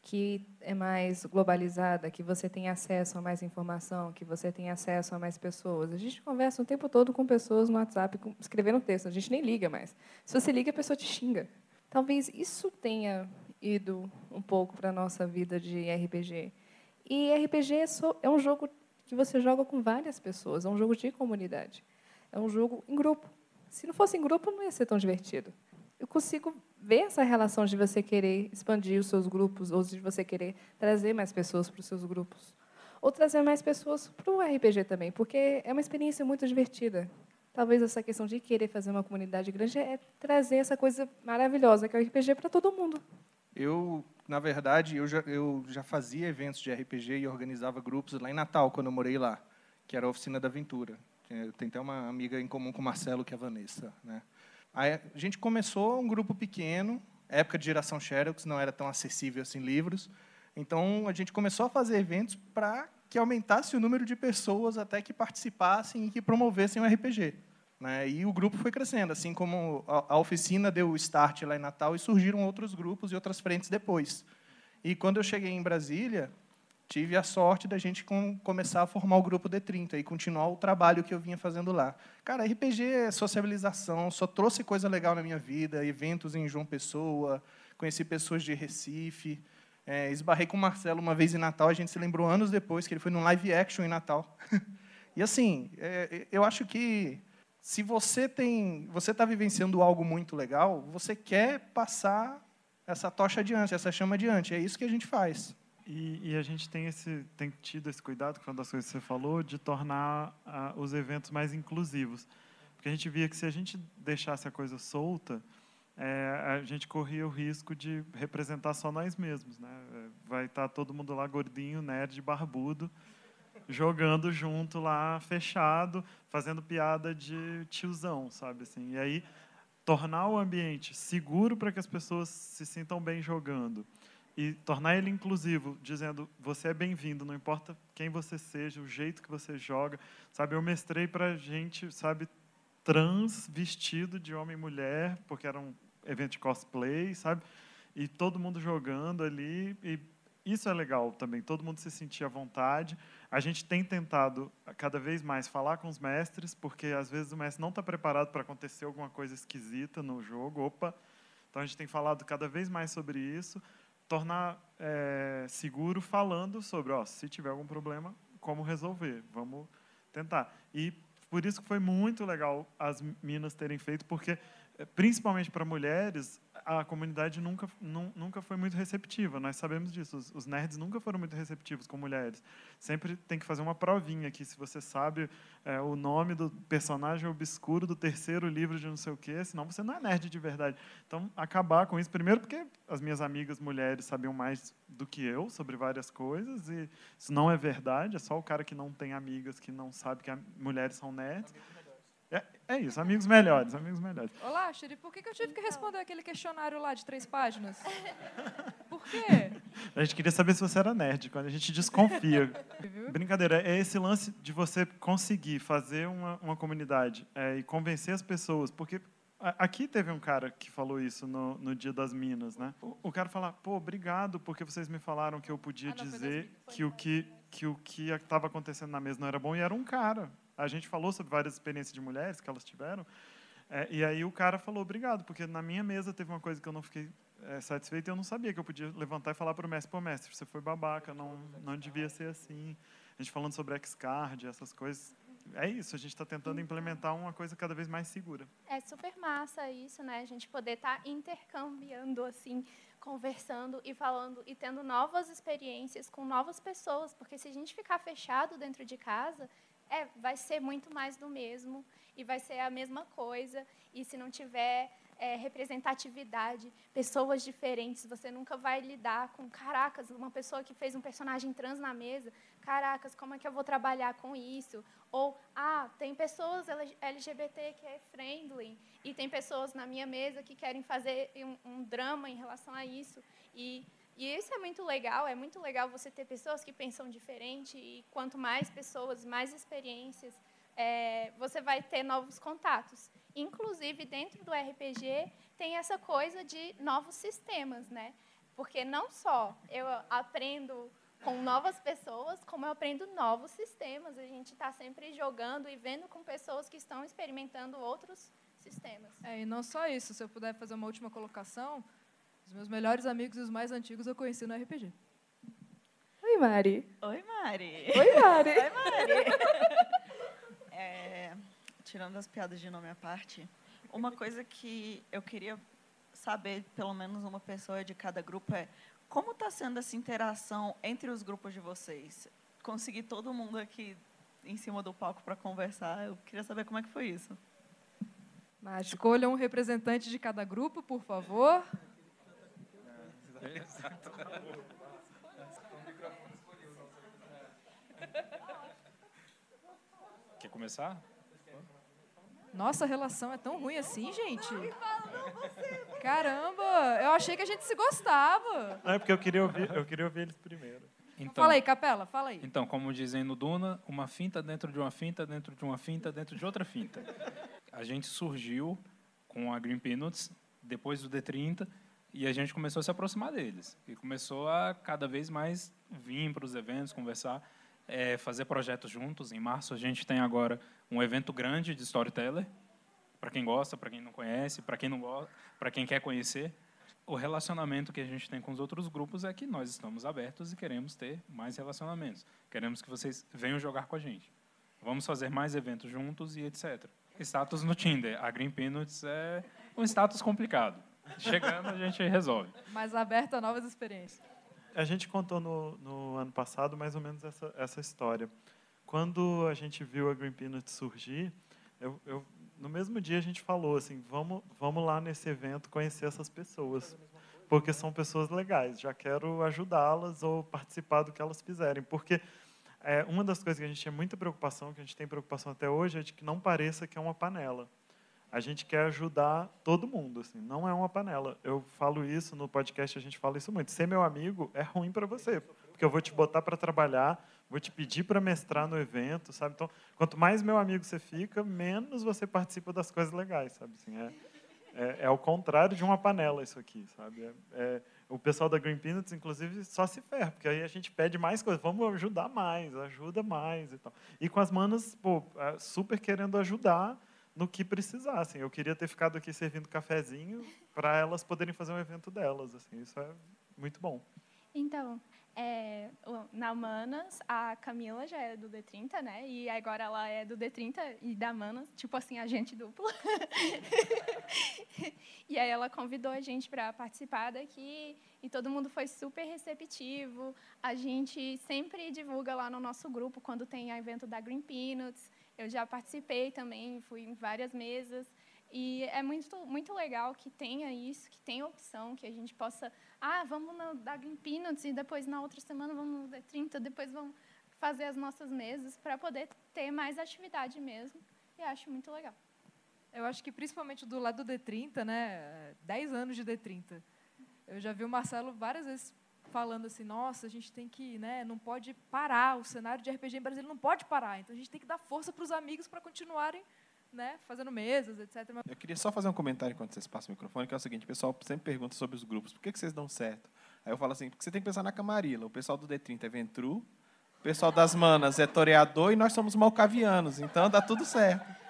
Speaker 8: que é mais globalizada, que você tem acesso a mais informação, que você tem acesso a mais pessoas. A gente conversa o tempo todo com pessoas no WhatsApp, escrevendo texto, a gente nem liga mais. Se você liga, a pessoa te xinga. Talvez isso tenha ido um pouco para a nossa vida de RPG. E RPG é, só- é um jogo que você joga com várias pessoas, é um jogo de comunidade. É um jogo em grupo. Se não fosse em grupo, não ia ser tão divertido. Eu consigo ver essa relação de você querer expandir os seus grupos, ou de você querer trazer mais pessoas para os seus grupos. Ou trazer mais pessoas para o RPG também, porque é uma experiência muito divertida. Talvez essa questão de querer fazer uma comunidade grande é trazer essa coisa maravilhosa que é o RPG para todo mundo.
Speaker 3: Eu, na verdade, eu já, eu já fazia eventos de RPG e organizava grupos lá em Natal, quando eu morei lá, que era a Oficina da Aventura. Eu tenho até uma amiga em comum com o Marcelo, que é a Vanessa. Né? Aí a gente começou um grupo pequeno, época de geração Xerox, não era tão acessível assim livros. Então, a gente começou a fazer eventos para que aumentasse o número de pessoas até que participassem e que promovessem o RPG. Né? E o grupo foi crescendo, assim como a, oficina deu o start lá em Natal e surgiram outros grupos e outras frentes depois. E quando eu cheguei em Brasília, tive a sorte da gente com, começar a formar o grupo D30 e continuar o trabalho que eu vinha fazendo lá. Cara, RPG é sociabilização, só trouxe coisa legal na minha vida, eventos em João Pessoa, conheci pessoas de Recife, é, esbarrei com o Marcelo uma vez em Natal, a gente se lembrou anos depois que ele foi num live action em Natal. e assim, é, eu acho que se você tem, você está vivenciando algo muito legal, você quer passar essa tocha adiante, essa chama adiante. É isso que a gente faz.
Speaker 2: E, e, a gente tem esse tem tido esse cuidado, foi uma das coisas que você falou, de tornar ah, os eventos mais inclusivos, porque a gente via que se a gente deixasse a coisa solta, é, a gente corria o risco de representar só nós mesmos, né? Vai estar tá todo mundo lá gordinho, nerd, barbudo, jogando junto lá, fechado, fazendo piada de tiozão, sabe assim. E aí tornar o ambiente seguro para que as pessoas se sintam bem jogando e tornar ele inclusivo, dizendo você é bem-vindo, não importa quem você seja, o jeito que você joga, sabe? Eu mestrei para gente, sabe, trans vestido de homem e mulher, porque era um evento de cosplay, sabe? E todo mundo jogando ali e isso é legal também, todo mundo se sentir à vontade. A gente tem tentado cada vez mais falar com os mestres, porque às vezes o mestre não está preparado para acontecer alguma coisa esquisita no jogo. Opa! Então a gente tem falado cada vez mais sobre isso tornar é, seguro falando sobre, ó, se tiver algum problema, como resolver. Vamos tentar. E por isso que foi muito legal as minas terem feito, porque é, principalmente para mulheres, a comunidade nunca, nunca foi muito receptiva. Nós sabemos disso. Os, os, nerds nunca foram muito receptivos com mulheres. Sempre tem que fazer uma provinha aqui. Se você sabe é, o nome do personagem obscuro do terceiro livro de não sei o quê, senão você não é nerd de verdade. Então, acabar com isso. Primeiro, porque as minhas amigas mulheres sabiam mais do que eu sobre várias coisas. E isso não é verdade. É só o cara que não tem amigas que não sabe que mulheres são nerds. É, é isso, amigos melhores, amigos melhores.
Speaker 1: Olá, Shiri, por que, que eu tive que responder aquele questionário lá de três páginas? Por quê?
Speaker 2: A gente queria saber se você era nerd, quando a gente desconfia. Brincadeira, é esse lance de você conseguir fazer uma, uma comunidade é, e convencer as pessoas, porque Aqui teve um cara que falou isso no, no Dia das Minas, né? O, o cara fala, pô, obrigado porque vocês me falaram que eu podia ah, não, dizer que o que que o que estava acontecendo na mesa não era bom e era um cara. A gente falou sobre várias experiências de mulheres que elas tiveram. É, e aí o cara falou, obrigado, porque na minha mesa teve uma coisa que eu não fiquei é, satisfeito e eu não sabia que eu podia levantar e falar para o mestre, pô, mestre, você foi babaca, não, não devia ser assim. A gente falando sobre Xcard, essas coisas. É isso, a gente está tentando implementar uma coisa cada vez mais segura.
Speaker 6: É super massa isso, né? A gente poder estar tá intercambiando, assim, conversando e falando e tendo novas experiências com novas pessoas, porque se a gente ficar fechado dentro de casa, é, vai ser muito mais do mesmo e vai ser a mesma coisa. E se não tiver é, representatividade, pessoas diferentes, você nunca vai lidar com, caracas, uma pessoa que fez um personagem trans na mesa, caracas, como é que eu vou trabalhar com isso? Ou, ah, tem pessoas LGBT que é friendly e tem pessoas na minha mesa que querem fazer um, um drama em relação a isso. E e isso é muito legal, é muito legal você ter pessoas que pensam diferente e quanto mais pessoas, mais experiências, é, você vai ter novos contatos. Inclusive, dentro do RPG, tem essa coisa de novos sistemas, né? Porque não só eu aprendo com novas pessoas, como eu aprendo novos sistemas. A gente está sempre jogando e vendo com pessoas que estão experimentando outros sistemas.
Speaker 1: É, e não só isso, se eu puder fazer uma última colocação, os meus melhores amigos e os mais antigos eu conheci no RPG.
Speaker 8: Oi, Mari.
Speaker 13: Oi, Mari.
Speaker 8: Oi, Mari.
Speaker 13: Oi, Mari. É, tirando as piadas de nome à parte, uma coisa que eu queria saber, pelo menos uma pessoa de cada grupo, é como está sendo essa interação entre os grupos de vocês? Conseguir todo mundo aqui em cima do palco para conversar, eu queria saber como é que foi isso.
Speaker 1: Mas escolha um representante de cada grupo, por favor. Exato.
Speaker 9: Quer começar?
Speaker 1: Nossa relação é tão ruim assim, gente. Caramba, eu achei que a gente se gostava.
Speaker 2: Não, é porque eu queria ouvir, eu queria ouvir eles primeiro.
Speaker 9: Então,
Speaker 1: Fala aí, Capela, fala aí.
Speaker 9: Então, como dizem no Duna, uma finta dentro de uma finta, dentro de uma finta, dentro de outra finta. A gente surgiu com a Green Peanuts depois do D30 e a gente começou a se aproximar deles. E começou a cada vez mais vir para os eventos, conversar, é, fazer projetos juntos. Em março a gente tem agora um evento grande de storyteller, para quem gosta, para quem não conhece, para quem não para quem quer conhecer o relacionamento que a gente tem com os outros grupos é que nós estamos abertos e queremos ter mais relacionamentos. Queremos que vocês venham jogar com a gente. Vamos fazer mais eventos juntos e etc. Status no Tinder. A Green Peanuts é um status complicado. Chegando, a gente resolve.
Speaker 1: Mais aberto a novas experiências.
Speaker 2: A gente contou no, no ano passado mais ou menos essa, essa história. Quando a gente viu a Green Peanuts surgir, eu, eu no mesmo dia a gente falou assim, vamos, vamos lá nesse evento conhecer essas pessoas, porque são pessoas legais. Já quero ajudá-las ou participar do que elas fizerem, porque é, uma das coisas que a gente tinha muita preocupação, que a gente tem preocupação até hoje, é de que não pareça que é uma panela. A gente quer ajudar todo mundo, assim, não é uma panela. Eu falo isso no podcast, a gente fala isso muito. Ser meu amigo é ruim para você, porque eu vou te botar para trabalhar, vou te pedir para mestrar no evento, sabe? Então, quanto mais meu amigo você fica, menos você participa das coisas legais, sabe? Assim, é, é, é o contrário de uma panela isso aqui, sabe? É, é, o pessoal da Green Peanuts, inclusive, só se ferra, porque aí a gente pede mais coisas, vamos ajudar mais, ajuda mais e tal. E com as manas, pô, é, super querendo ajudar no que precisassem. Eu queria ter ficado aqui servindo cafezinho para elas poderem fazer um evento delas, assim. Isso é muito bom.
Speaker 6: Então, é, na Manas, a Camila já é do D30, né? E agora ela é do D30 e da Manas, tipo assim, agente duplo. e aí ela convidou a gente para participar daqui e todo mundo foi super receptivo. A gente sempre divulga lá no nosso grupo quando tem evento da Green Peanuts. Eu já participei também, fui em várias mesas. E é muito, muito legal que tenha isso, que tenha opção, que a gente possa, ah, vamos na, da Peanuts e depois na outra semana vamos no D30, depois vamos fazer as nossas mesas para poder ter mais atividade mesmo. E acho muito legal.
Speaker 1: Eu acho que principalmente do lado do D30, né, 10 anos de D30. Eu já vi o Marcelo várias vezes falando assim, nossa, a gente tem que, né, não pode parar, o cenário de RPG em Brasília não pode parar, então a gente tem que dar força para os amigos para continuarem né, fazendo mesas, etc.
Speaker 11: Eu queria só fazer um comentário enquanto vocês passam o microfone, que é o seguinte, o pessoal sempre pergunta sobre os grupos, por que, que vocês dão certo? Aí eu falo assim, porque você tem que pensar na Camarilla, o pessoal do D30 é Ventru, o pessoal das Manas é Toreador e nós somos malcavianos, então dá tudo certo.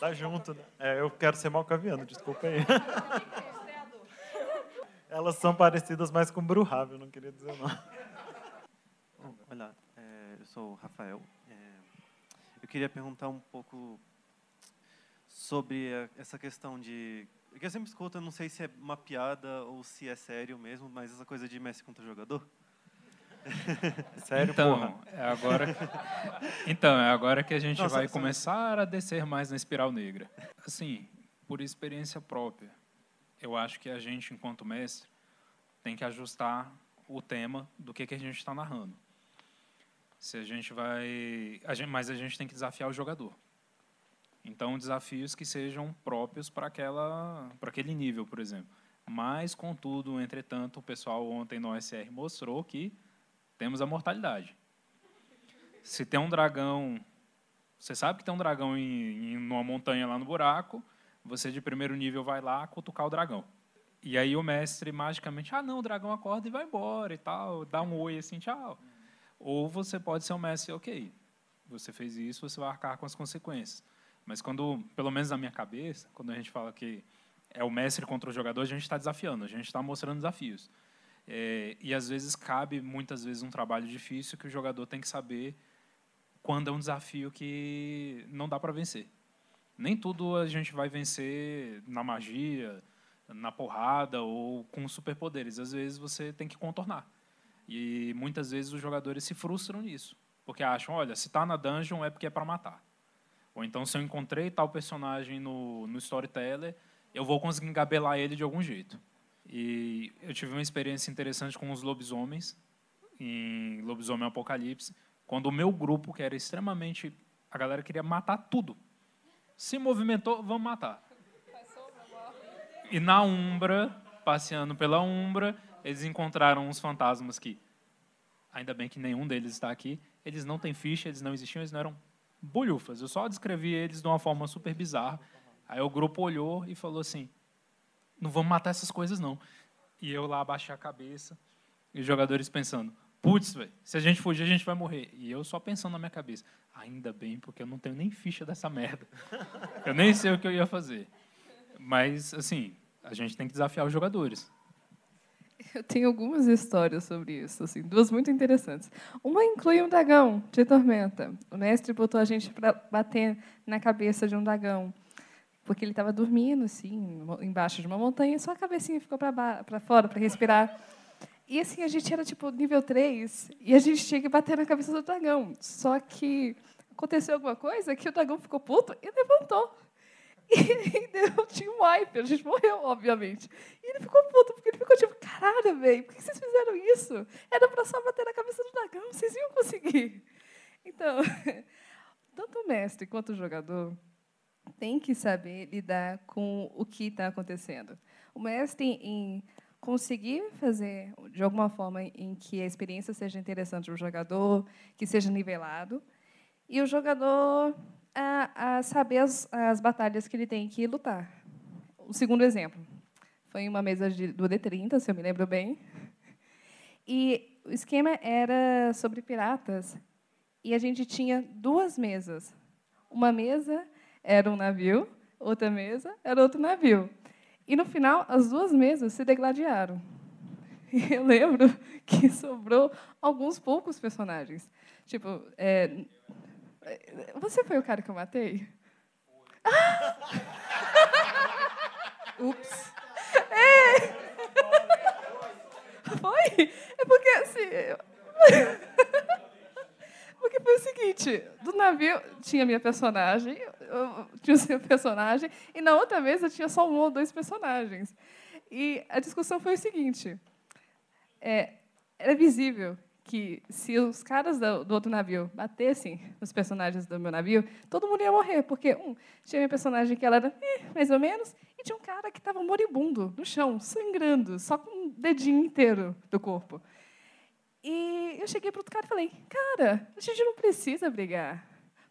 Speaker 2: Tá junto, né? É, eu quero ser malcaviano, desculpa aí. Elas são parecidas mais com Bruhave, não queria dizer não.
Speaker 14: Olá, é, eu sou o Rafael. É, eu queria perguntar um pouco sobre essa questão de. Que eu sempre escuto, eu não sei se é uma piada ou se é sério mesmo, mas essa coisa de Messi contra jogador.
Speaker 2: Sério,
Speaker 9: então,
Speaker 2: porra.
Speaker 9: É agora, então, é agora que a gente
Speaker 2: Nossa,
Speaker 9: vai começar a descer mais na espiral negra. Assim, por experiência própria, eu acho que a gente, enquanto mestre, tem que ajustar o tema do que, que a gente está narrando. Se a gente vai, a gente, mas a gente tem que desafiar o jogador. Então, desafios que sejam próprios para aquela, para aquele nível, por exemplo. Mas, contudo, entretanto, o pessoal ontem no OSR mostrou que temos a mortalidade. Se tem um dragão, você sabe que tem um dragão em, em numa montanha lá no buraco, você de primeiro nível vai lá cutucar o dragão. E aí o mestre magicamente, ah, não, o dragão acorda e vai embora e tal, dá um oi assim, tchau. Ou você pode ser um mestre, ok, você fez isso, você vai arcar com as consequências. Mas quando, pelo menos na minha cabeça, quando a gente fala que é o mestre contra o jogador, a gente está desafiando, a gente está mostrando desafios. É, e às vezes cabe, muitas vezes, um trabalho difícil que o jogador tem que saber quando é um desafio que não dá para vencer. Nem tudo a gente vai vencer na magia, na porrada ou com superpoderes. Às vezes você tem que contornar. E muitas vezes os jogadores se frustram nisso, porque acham, olha, se está na dungeon é porque é para matar. Ou então, se eu encontrei tal personagem no, no Storyteller, eu vou conseguir engabelar ele de algum jeito. E eu tive uma experiência interessante com os lobisomens, em Lobisomem Apocalipse, quando o meu grupo, que era extremamente. A galera queria matar tudo. Se movimentou, vamos matar. E na Umbra, passeando pela Umbra, eles encontraram uns fantasmas que, ainda bem que nenhum deles está aqui, eles não têm ficha, eles não existiam, eles não eram bolhufas. Eu só descrevi eles de uma forma super bizarra. Aí o grupo olhou e falou assim: não vamos matar essas coisas, não. E eu lá abaixei a cabeça, e os jogadores pensando: putz, velho, se a gente fugir, a gente vai morrer. E eu só pensando na minha cabeça: ainda bem, porque eu não tenho nem ficha dessa merda. Eu nem sei o que eu ia fazer. Mas, assim, a gente tem que desafiar os jogadores.
Speaker 8: Eu tenho algumas histórias sobre isso, assim, duas muito interessantes. Uma inclui um dragão de tormenta. O mestre botou a gente para bater na cabeça de um dragão, porque ele estava dormindo, assim, embaixo de uma montanha, só a cabecinha ficou para fora para respirar. E assim, a gente era tipo nível 3 e a gente tinha que bater na cabeça do dragão. Só que aconteceu alguma coisa que o dragão ficou puto e levantou. E deu team wipe, a gente morreu, obviamente. E ele ficou puto, porque ele ficou tipo, caralho, velho, por que vocês fizeram isso? Era pra só bater na cabeça do dragão, vocês iam conseguir. Então, tanto o mestre quanto o jogador tem que saber lidar com o que está acontecendo. O mestre, em conseguir fazer de alguma forma em que a experiência seja interessante para o jogador, que seja nivelado, e o jogador a, a saber as, as batalhas que ele tem que lutar. O segundo exemplo foi em uma mesa de, do D30, se eu me lembro bem. E o esquema era sobre piratas. E a gente tinha duas mesas. Uma mesa era um navio, outra mesa era outro navio. E no final, as duas mesas se degladiaram. E eu lembro que sobrou alguns poucos personagens. Tipo, é, você foi o cara que eu matei? Ah! Ups. É. Foi? É porque assim. Foi o seguinte: do navio tinha minha personagem, tinha o seu personagem, e na outra vez eu tinha só um ou dois personagens. E a discussão foi o seguinte: é, era visível que se os caras do, do, outro navio batessem nos personagens do meu navio, todo mundo ia morrer, porque um tinha minha personagem que ela era eh, mais ou menos, e tinha um cara que estava moribundo no chão, sangrando, só com um dedinho inteiro do corpo. E eu cheguei para outro cara e falei: "Cara, a gente não precisa brigar.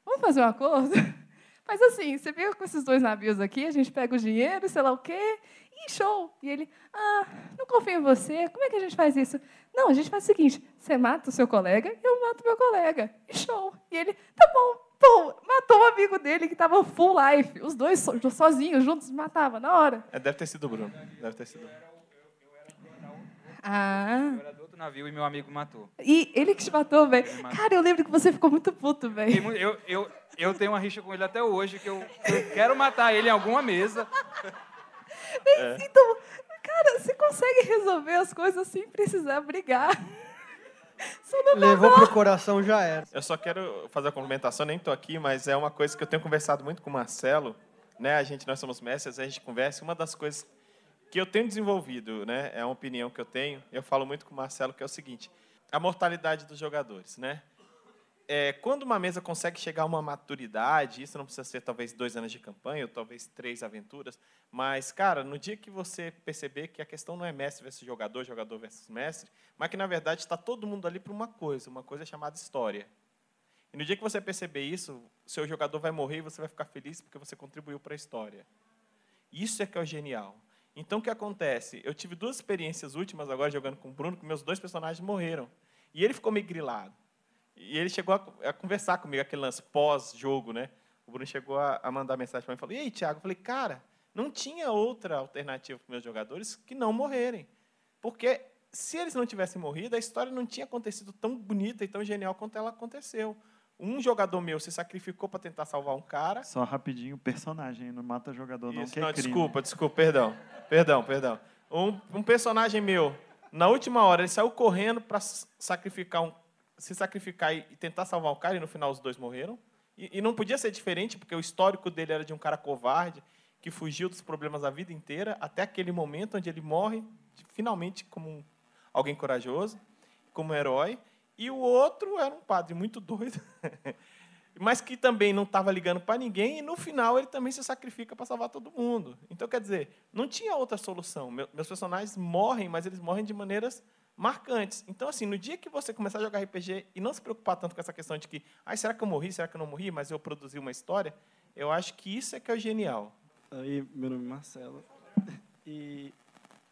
Speaker 8: Vamos fazer um acordo?" Mas assim, você fica com esses dois navios aqui, a gente pega o dinheiro, sei lá o quê, e show. E ele, ah, não confio em você, como é que a gente faz isso? Não, a gente faz o seguinte: você mata o seu colega, eu mato o meu colega. E show. E ele, tá bom, pum, matou o um amigo dele que estava full life. Os dois sozinhos, juntos, matava na hora.
Speaker 11: É, deve ter sido o Bruno. Deve ter sido
Speaker 8: Ah.
Speaker 5: Do navio e meu amigo matou.
Speaker 8: E ele que te matou, velho. Cara, eu lembro que você ficou muito puto, velho.
Speaker 5: Eu, eu, eu tenho uma rixa com ele até hoje, que eu, eu quero matar ele em alguma mesa.
Speaker 8: É. Então, cara, você consegue resolver as coisas sem precisar brigar.
Speaker 10: Levou pro coração, já era.
Speaker 11: Eu só quero fazer a complementação, nem estou aqui, mas é uma coisa que eu tenho conversado muito com o Marcelo. Né? A gente, nós somos mestres, a gente conversa. Uma das coisas que eu tenho desenvolvido, né? é uma opinião que eu tenho, eu falo muito com o Marcelo, que é o seguinte, a mortalidade dos jogadores. Né? é, quando uma mesa consegue chegar a uma maturidade, isso não precisa ser talvez dois anos de campanha, ou talvez três aventuras, mas, cara, no dia que você perceber que a questão não é mestre versus jogador, jogador versus mestre, mas que, na verdade, está todo mundo ali para uma coisa, uma coisa chamada história. E no dia que você perceber isso, seu jogador vai morrer e você vai ficar feliz porque você contribuiu para a história. Isso é que é o genial. Então, o que acontece? Eu tive duas experiências últimas agora jogando com o Bruno, que meus dois personagens morreram. E ele ficou meio grilado. E ele chegou a, a conversar comigo, aquele lance pós-jogo, né? O Bruno chegou a, a mandar mensagem para mim e falou: E aí, Thiago? Eu falei: Cara, não tinha outra alternativa para meus jogadores que não morrerem. Porque se eles não tivessem morrido, a história não tinha acontecido tão bonita e tão genial quanto ela aconteceu. Um jogador meu se sacrificou para tentar salvar um cara.
Speaker 2: Só rapidinho, personagem, não mata jogador, não,
Speaker 11: Isso,
Speaker 2: que é
Speaker 11: não,
Speaker 2: crime.
Speaker 11: desculpa, desculpa, perdão. Perdão, perdão. Um, um personagem meu, na última hora, ele saiu correndo para sacrificar um se sacrificar e tentar salvar o cara, e no final os dois morreram. E, e, não podia ser diferente, porque o histórico dele era de um cara covarde, que fugiu dos problemas a vida inteira, até aquele momento onde ele morre, finalmente, como um, alguém corajoso, como um herói. E o outro era um padre muito doido.
Speaker 3: mas que também não estava ligando para ninguém, e no final ele também se sacrifica para salvar todo mundo. Então, quer dizer, não tinha outra solução. Meus personagens morrem, mas eles morrem de maneiras marcantes. Então, assim, no dia que você começar a jogar RPG e não se preocupar tanto com essa questão de que, ah, será que eu morri, será que eu não morri, mas eu produzi uma história, eu acho que isso é que é genial.
Speaker 15: Aí, meu nome é Marcelo. E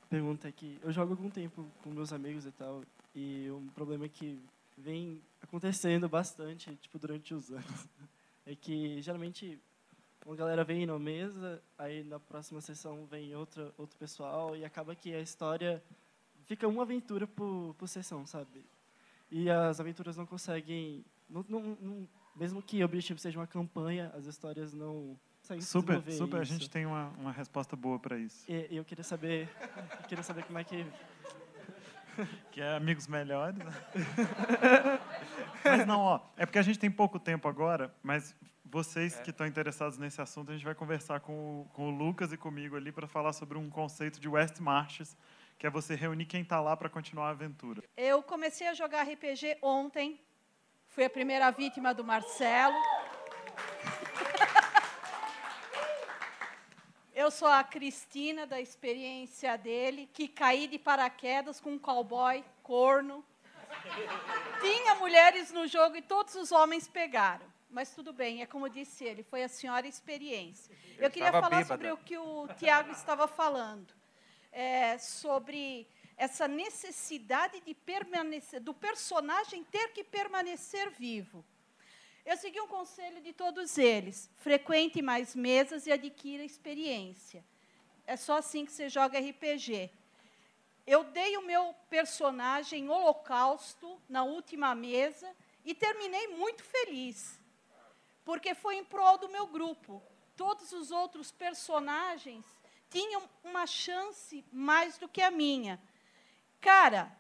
Speaker 15: pergunta é que eu jogo algum tempo com meus amigos e tal, e um problema que vem acontecendo bastante, tipo, durante os anos, é que geralmente uma galera vem na mesa, aí na próxima sessão vem outra, outro pessoal, e acaba que a história fica uma aventura por, por sessão, sabe? E as aventuras não conseguem, não, não, não, mesmo que o objetivo seja uma campanha, as histórias não conseguem
Speaker 2: super, super. Isso. A gente tem uma, uma resposta boa para isso.
Speaker 15: E, eu queria saber, eu queria saber como é que
Speaker 2: que é amigos melhores. Né? mas não, ó, é porque a gente tem pouco tempo agora, mas vocês é. que estão interessados nesse assunto, a gente vai conversar com o, com o Lucas e comigo ali para falar sobre um conceito de West Marches, que é você reunir quem está lá para continuar a aventura.
Speaker 16: Eu comecei a jogar RPG ontem, fui a primeira vítima do Marcelo. Eu sou a Cristina, da experiência dele, que caí de paraquedas com um cowboy corno. Tinha mulheres no jogo e todos os homens pegaram. Mas tudo bem, é como disse ele, foi a senhora experiência. Eu, Eu queria falar bêbada. sobre o que o Tiago estava falando. É, sobre essa necessidade de permanecer, do personagem ter que permanecer vivo. Eu segui um conselho de todos eles: frequente mais mesas e adquira experiência. É só assim que você joga RPG. Eu dei o meu personagem holocausto na última mesa e terminei muito feliz, porque foi em prol do meu grupo. Todos os outros personagens tinham uma chance mais do que a minha. Cara,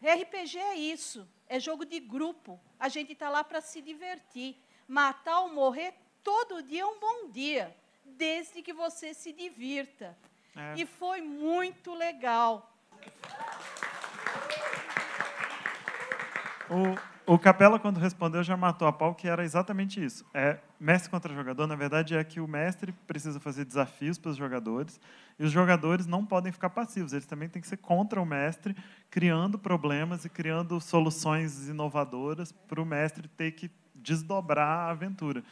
Speaker 16: RPG é isso, é jogo de grupo. A gente está lá para se divertir. Matar ou morrer todo dia é um bom dia, desde que você se divirta. É. E foi muito legal.
Speaker 2: O, o Capela, quando respondeu, já matou a pau, que era exatamente isso. É, mestre contra jogador, na verdade, é que o mestre precisa fazer desafios para os jogadores, e os jogadores não podem ficar passivos, eles também têm que ser contra o mestre, criando problemas e criando soluções inovadoras para o mestre ter que desdobrar a aventura.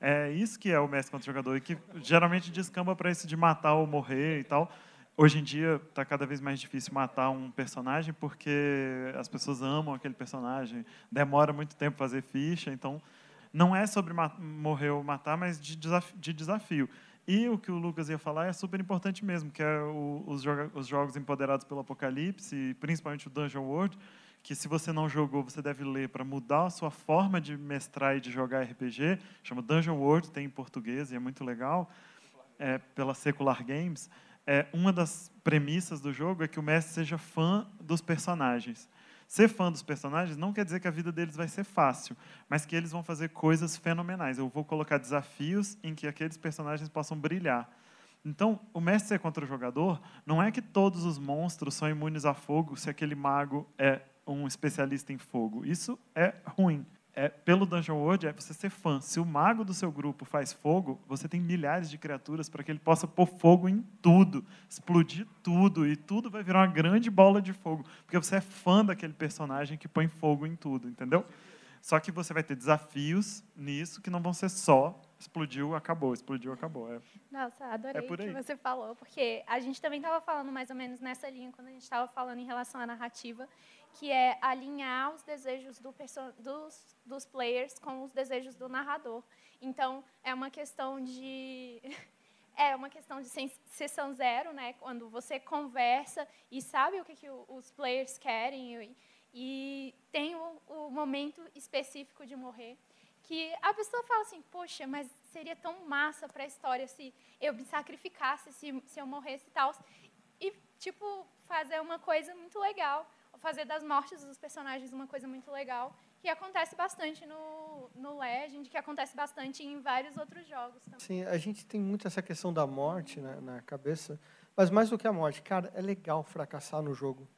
Speaker 2: É isso que é o mestre contra jogador, e que geralmente descamba para isso de matar ou morrer e tal. Hoje em dia está cada vez mais difícil matar um personagem porque as pessoas amam aquele personagem, demora muito tempo fazer ficha, então não é sobre morrer ou matar, mas de desafio, de desafio. E o que o Lucas ia falar é super importante mesmo, que é o, os, os, jogos empoderados pelo Apocalipse, principalmente o Dungeon World, que se você não jogou, você deve ler para mudar a sua forma de mestrar e de jogar RPG. Chama Dungeon World, tem em português e é muito legal, é, pela Secular Games. É, uma das premissas do jogo é que o mestre seja fã dos personagens. Ser fã dos personagens não quer dizer que a vida deles vai ser fácil, mas que eles vão fazer coisas fenomenais. Eu vou colocar desafios em que aqueles personagens possam brilhar. Então, o mestre ser contra o jogador não é que todos os monstros são imunes a fogo se aquele mago é um especialista em fogo. Isso é ruim é, pelo Dungeon World é você ser fã. Se o mago do seu grupo faz fogo, você tem milhares de criaturas para que ele possa pôr fogo em tudo, explodir tudo, e tudo vai virar uma grande bola de fogo, porque você é fã daquele personagem que põe fogo em tudo, entendeu? Só que você vai ter desafios nisso que não vão ser só explodiu, acabou, explodiu, acabou. É,
Speaker 6: Nossa, adorei é o que você falou, porque a gente também estava falando mais ou menos nessa linha quando a gente estava falando em relação à narrativa, que é alinhar os desejos do dos, dos players com os desejos do narrador. Então, é uma questão de é uma questão de sessão zero, né? Quando você conversa e sabe o que, que os players querem e, e tem o, o, momento específico de morrer, que a pessoa fala assim, poxa, mas seria tão massa para a história se eu me sacrificasse, se, se eu morresse e tal. E, tipo, fazer uma coisa muito legal fazer das mortes dos personagens uma coisa muito legal, que acontece bastante no, no Legend, que acontece bastante em vários outros jogos também.
Speaker 10: Sim, a gente tem muito essa questão da morte né, na cabeça, mas mais do que a morte, cara, é legal fracassar no jogo,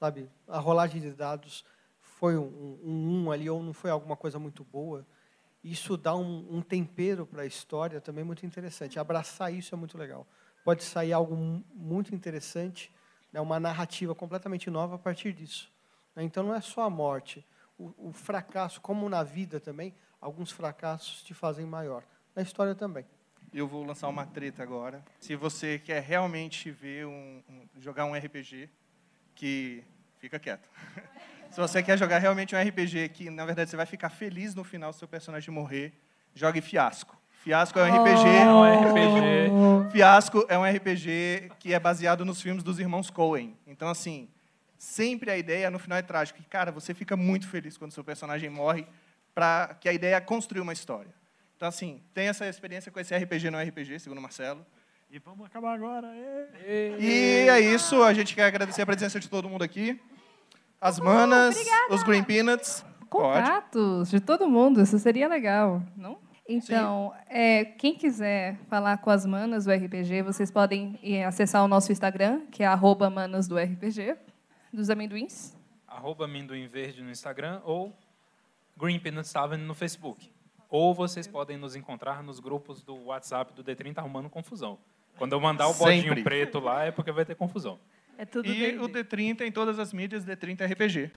Speaker 10: sabe? A rolagem de dados foi um, um, um ali ou não foi alguma coisa muito boa, Isso dá um, um tempero para a história também muito interessante. Abraçar isso é muito legal. Pode sair algo mu- muito interessante, né, uma narrativa completamente nova a partir disso. né? Então não é só a morte. O, o fracasso, como na vida também, alguns fracassos te fazem maior. Na história também.
Speaker 3: Eu vou lançar uma treta agora. Se você quer realmente ver um, um- jogar um RPG, que fica quieto. Se você quer jogar realmente um RPG que, na verdade, você vai ficar feliz no final se seu personagem morrer, jogue Fiasco. Fiasco é um RPG.
Speaker 9: É um RPG.
Speaker 3: Fiasco é um RPG que é baseado nos filmes dos irmãos Coen. Então, assim, sempre a ideia no final é trágica. E, cara, você fica muito feliz quando seu personagem morre, para que a ideia é construir uma história. Então, assim, tem essa experiência com esse RPG no RPG, segundo o Marcelo.
Speaker 2: E vamos acabar agora.
Speaker 3: E é isso, a gente quer agradecer a presença de todo mundo aqui. As manas, os Green Peanuts. Pode.
Speaker 8: Contatos de todo mundo, isso seria legal, não? Então, é, quem quiser falar com as manas do RPG, vocês podem eh, acessar o nosso Instagram, que é arroba manas do RPG, dos amendoins.
Speaker 9: Arroba Amendoim Verde no Instagram ou Green Peanuts Tavern no Facebook. Ou vocês podem nos encontrar nos grupos do WhatsApp do D30 Arrumando Confusão. Quando eu mandar o bodinho
Speaker 3: Sempre.
Speaker 9: preto lá, é porque vai ter confusão.
Speaker 7: É tudo
Speaker 3: E o D30 em todas as mídias, D30 RPG.